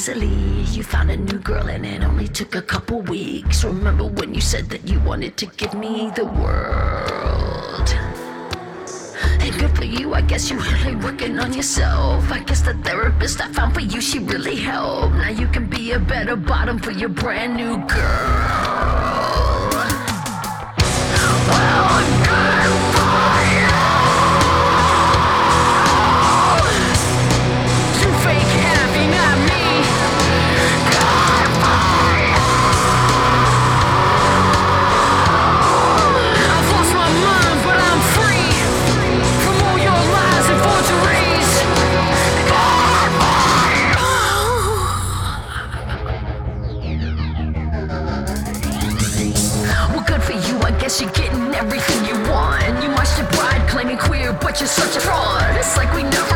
easily. You found a new girl and it only took a couple weeks. Remember when you said that you wanted to give me the world? And good for you, I guess you're really working on yourself. I guess the therapist I found for you, she really helped. Now you can be a better bottom for your brand new girl. But you're such a fraud. It's like we never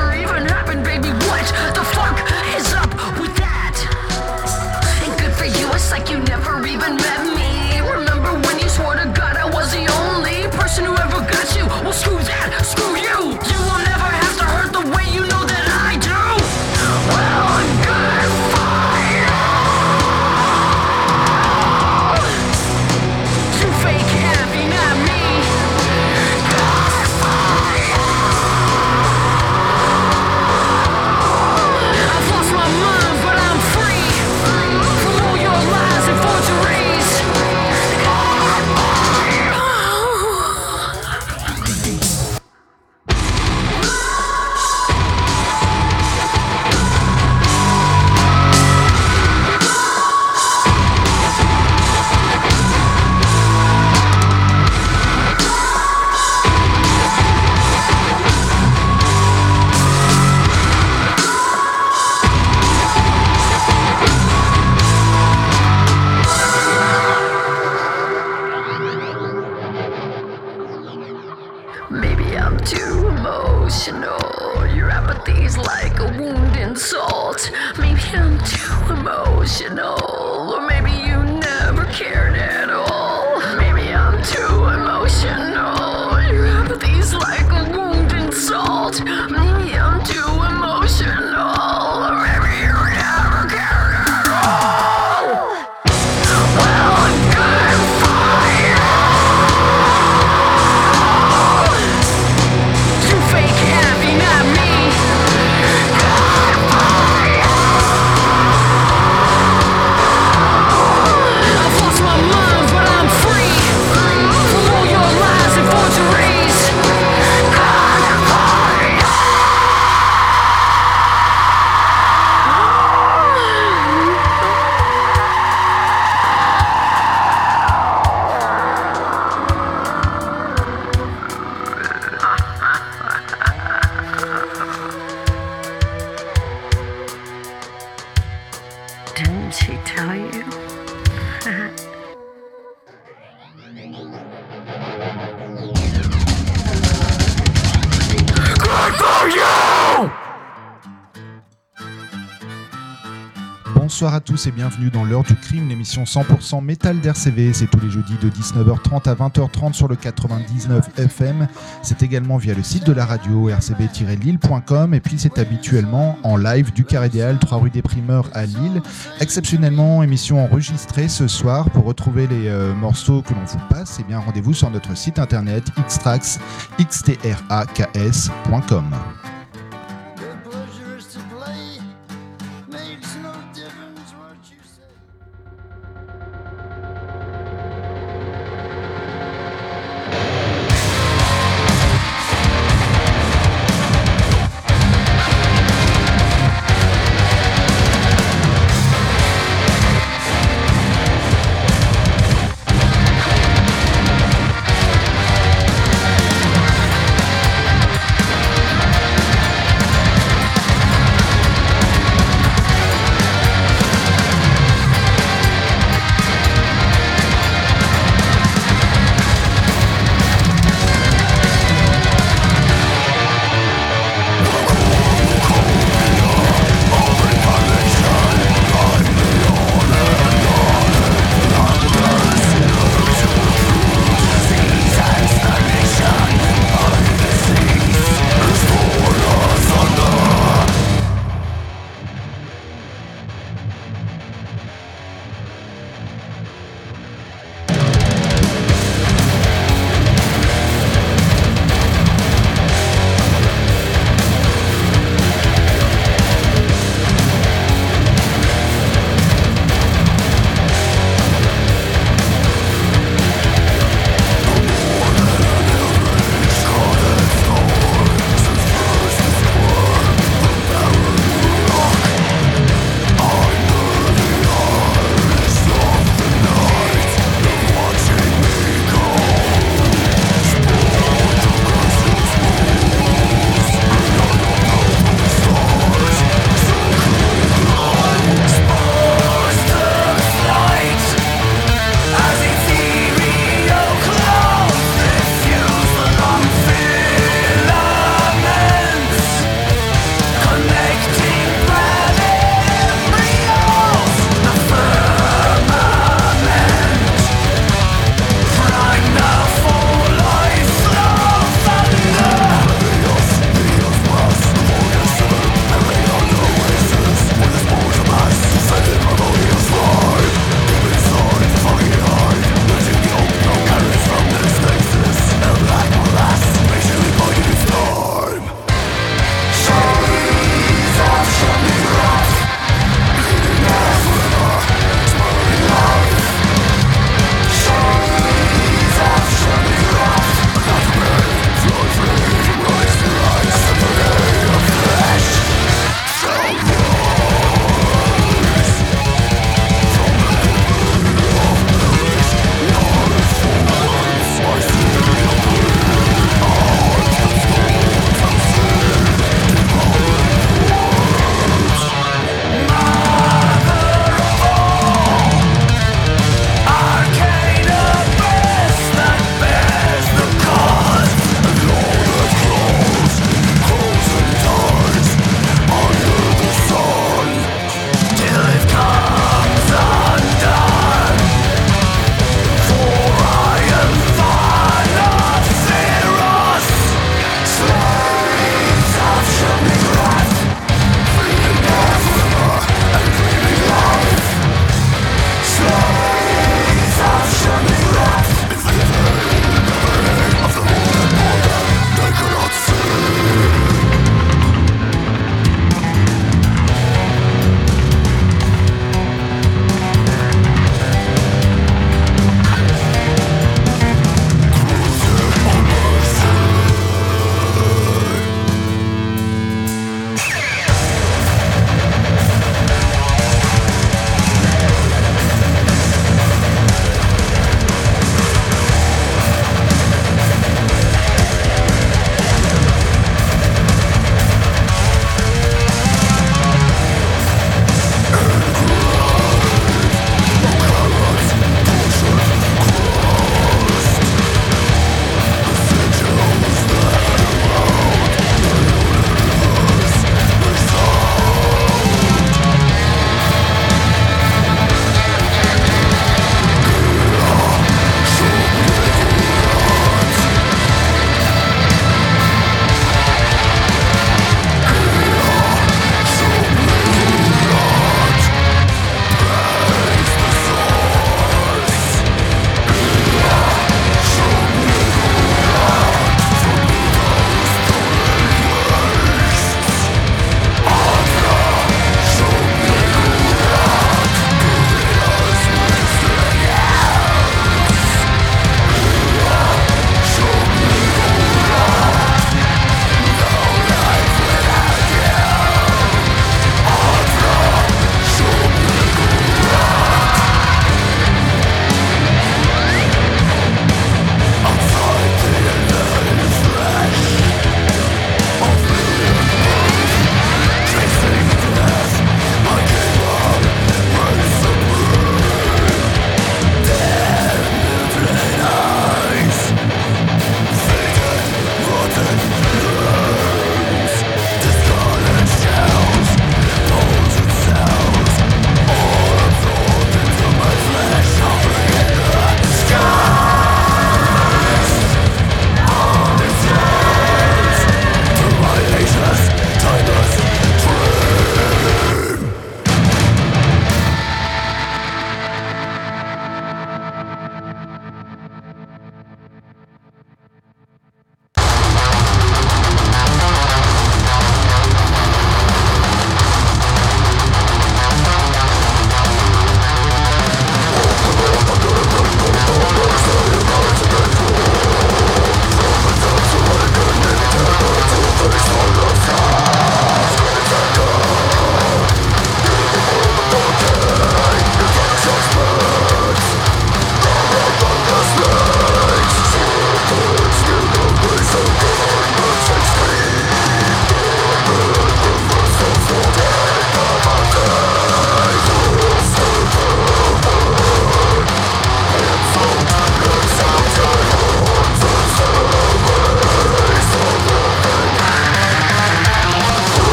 tous et bienvenue dans l'heure du crime, l'émission 100% métal d'RCV. C'est tous les jeudis de 19h30 à 20h30 sur le 99 FM. C'est également via le site de la radio rcb-lille.com et puis c'est habituellement en live du Carré des Halles, 3 rue des Primeurs à Lille. Exceptionnellement, émission enregistrée ce soir. Pour retrouver les euh, morceaux que l'on vous passe, eh bien rendez-vous sur notre site internet xtrax,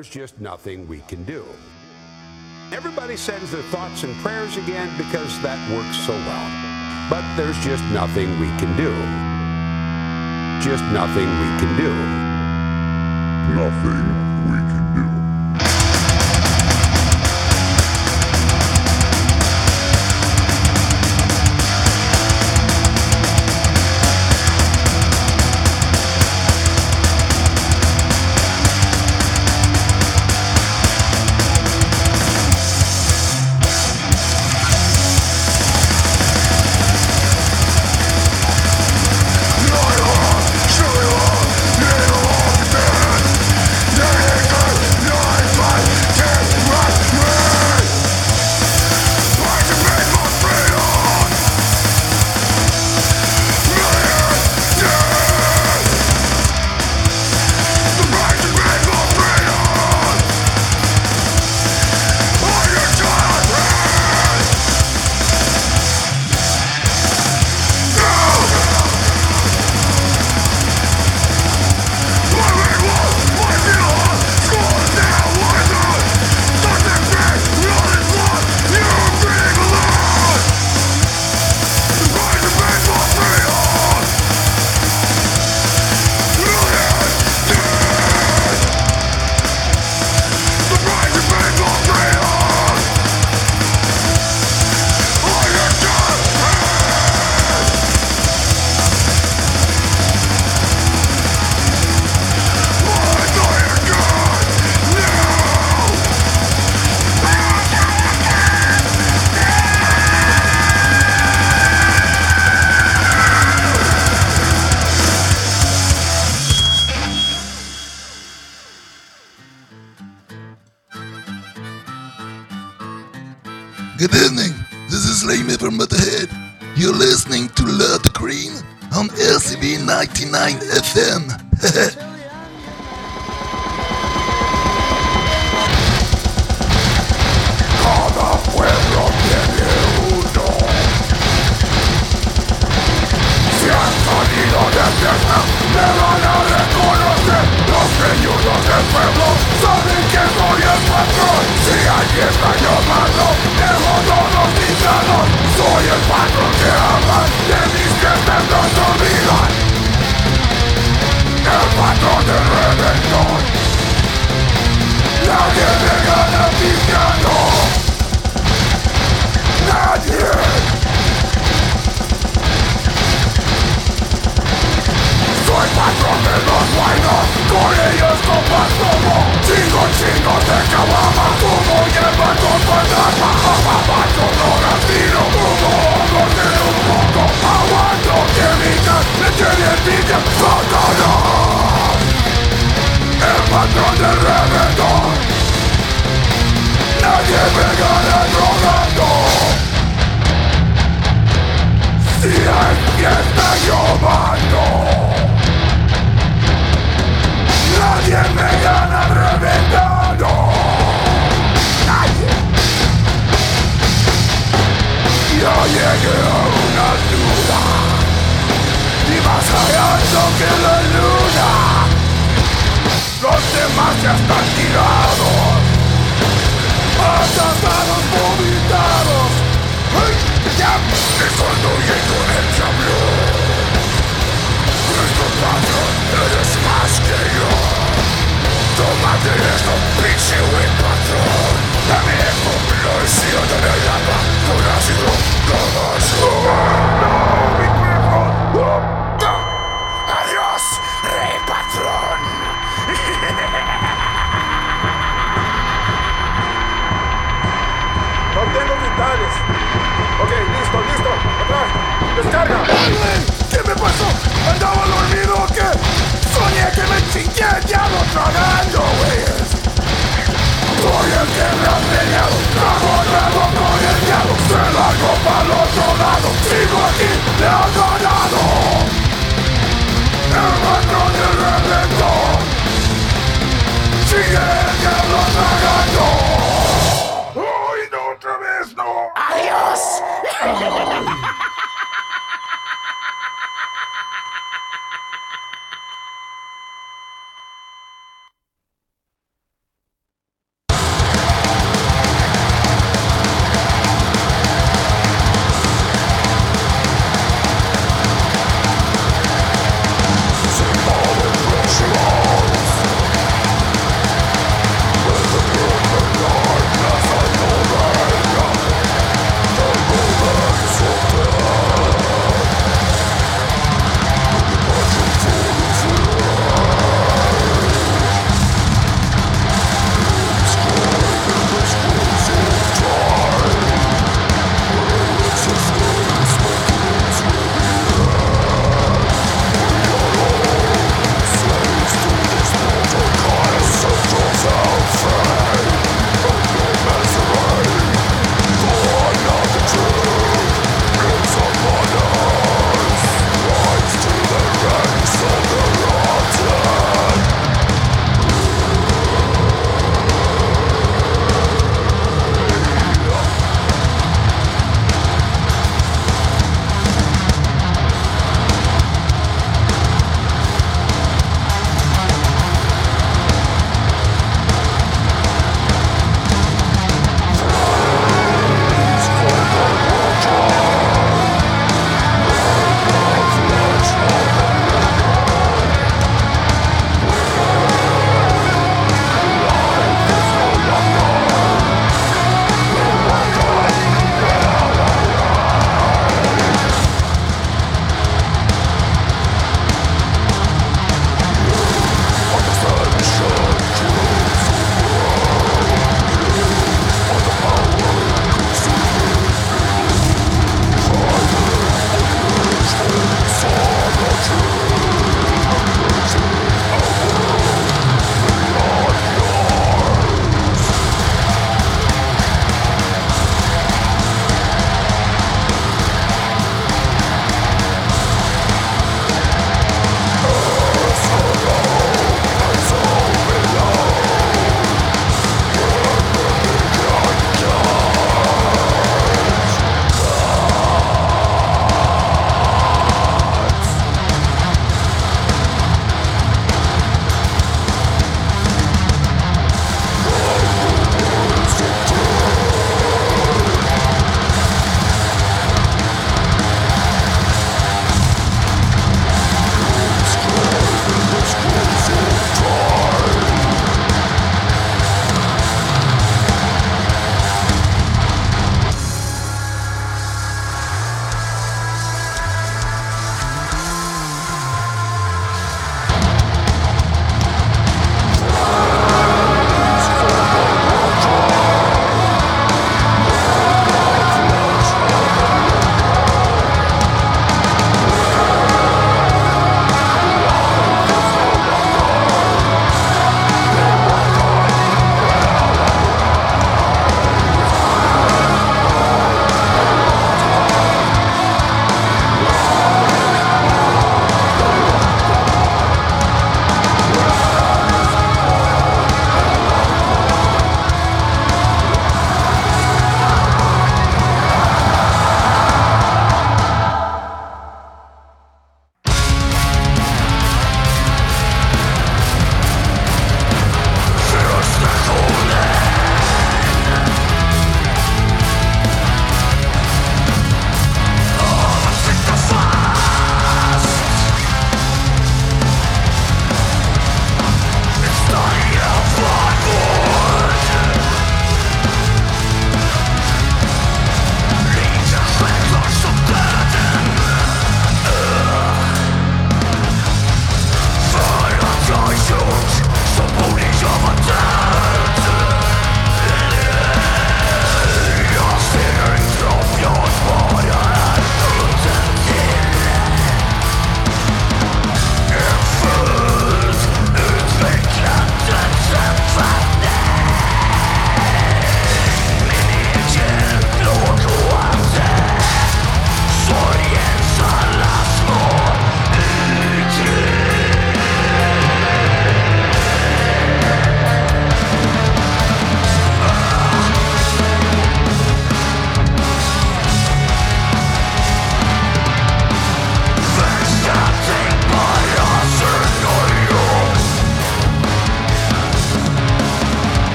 there's just nothing we can do. Everybody sends their thoughts and prayers again because that works so well. But there's just nothing we can do. Just nothing we can do. Nothing we can do. terremoto Nadie pegará el rogato Si hay que está lloviendo Nadie me gana reventando Nadie Yo llegué a una ciudad Y más allá que la luz demás ya están tirados Atrapados, vomitados ¡Ay! ¡Ya! Desconstruyendo el tablón Nuestro patrón eres más que yo Tómate esto, pinche buen patrón Dame esto, lo hicieron en el agua Con ácido, todo es Ok, listo, listo. Atrás. Descarga. ¿Qué me pasó? ¿Andaba dormido o qué? Soñé que me chingué el diablo tragando, güeyes. Soy el que me ha peleado. Trago, trago con el diablo. Se largo para el otro lado. Sigo aquí,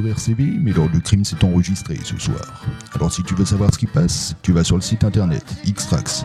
RCV, mais l'heure du crime s'est enregistré ce soir. Alors si tu veux savoir ce qui passe, tu vas sur le site internet xtrax,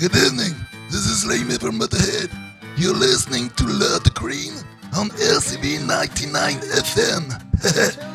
Good evening. This is Amy from Motorhead. You're listening to the Cream on LCB 99 FM.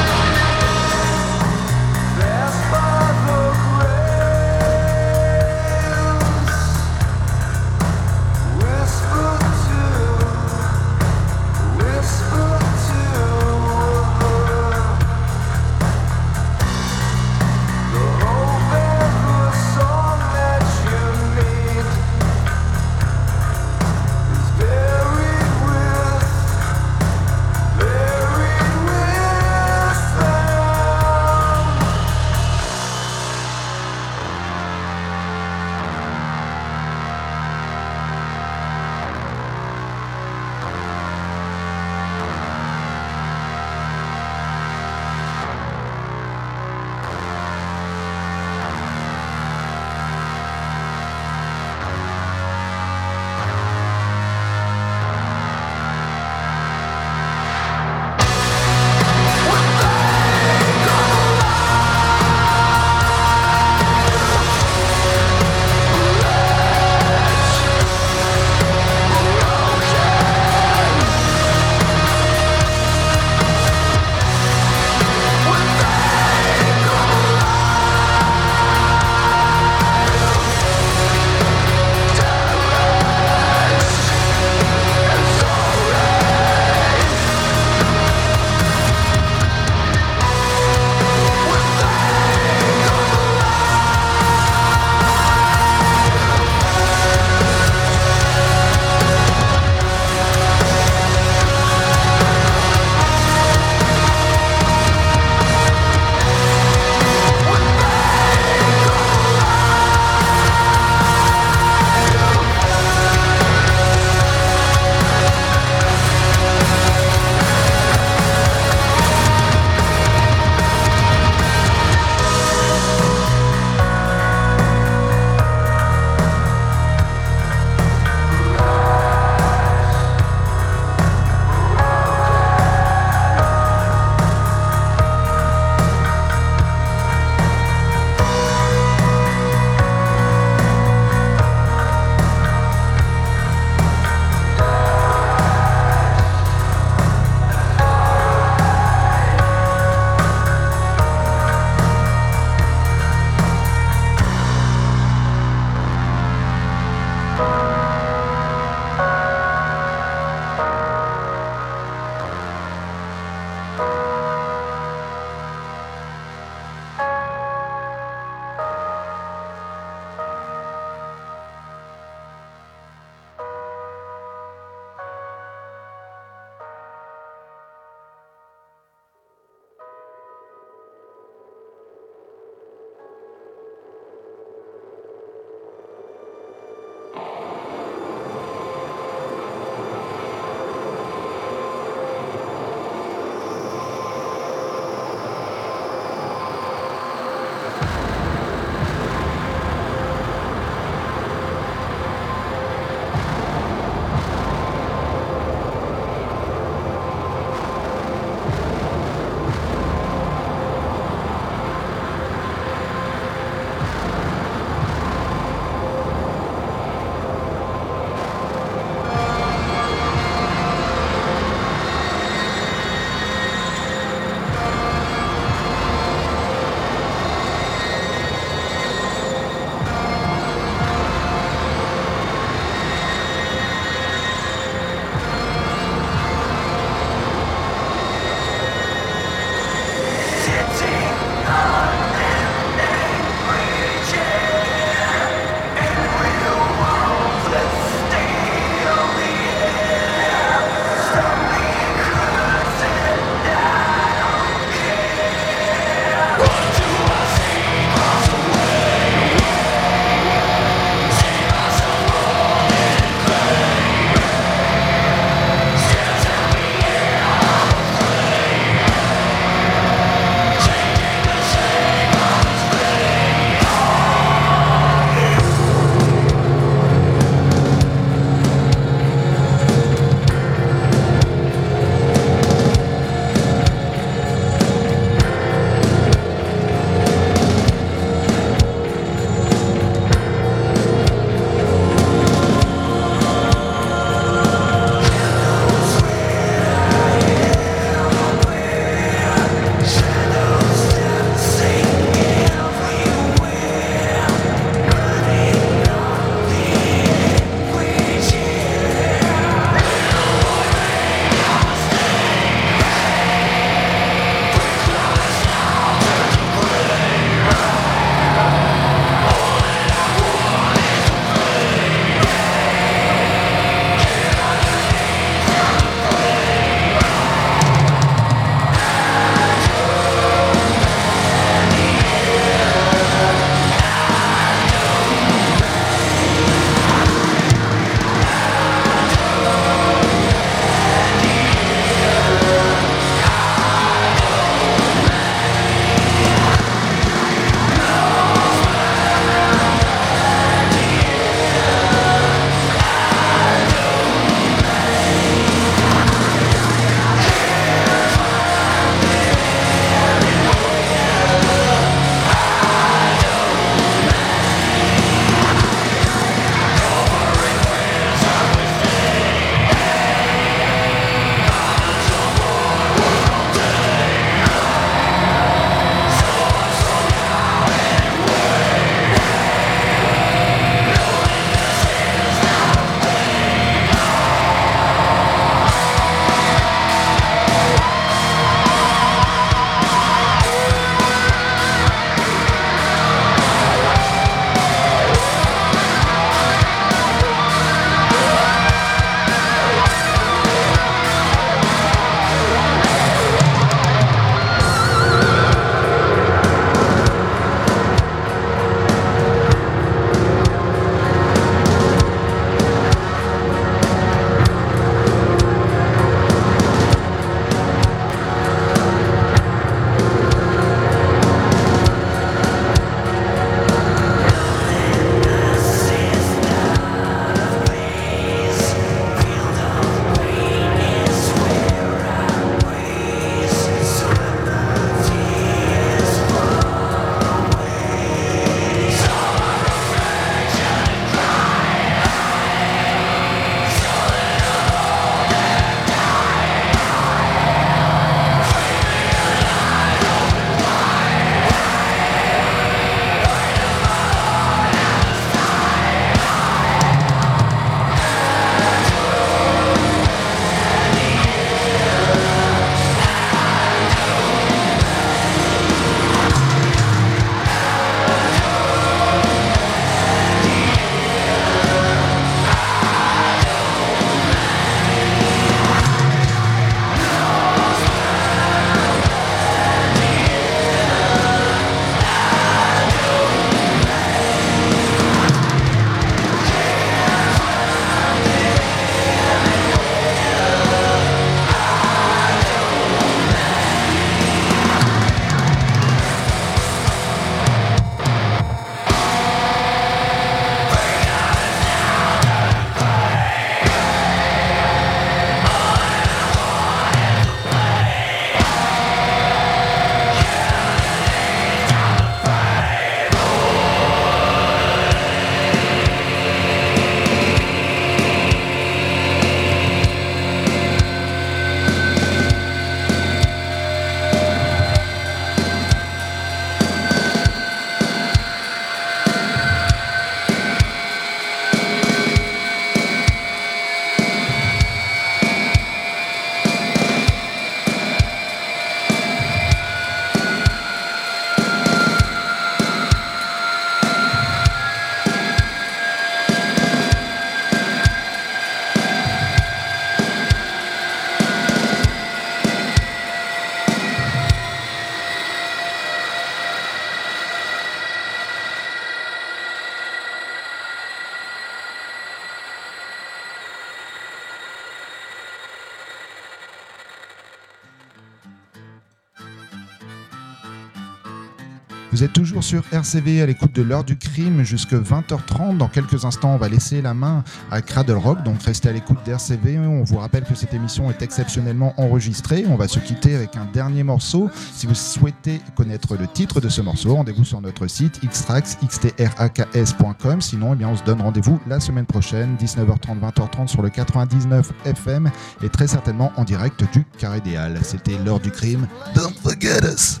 toujours sur RCV à l'écoute de l'heure du crime jusque 20h30. Dans quelques instants, on va laisser la main à Cradle Rock, donc restez à l'écoute d'RCV. On vous rappelle que cette émission est exceptionnellement enregistrée. On va se quitter avec un dernier morceau. Si vous souhaitez connaître le titre de ce morceau, rendez-vous sur notre site xtrax.com. Sinon, eh bien, on se donne rendez-vous la semaine prochaine, 19h30, 20h30 sur le 99 FM et très certainement en direct du Carré des Halles. C'était l'heure du crime. Don't forget us.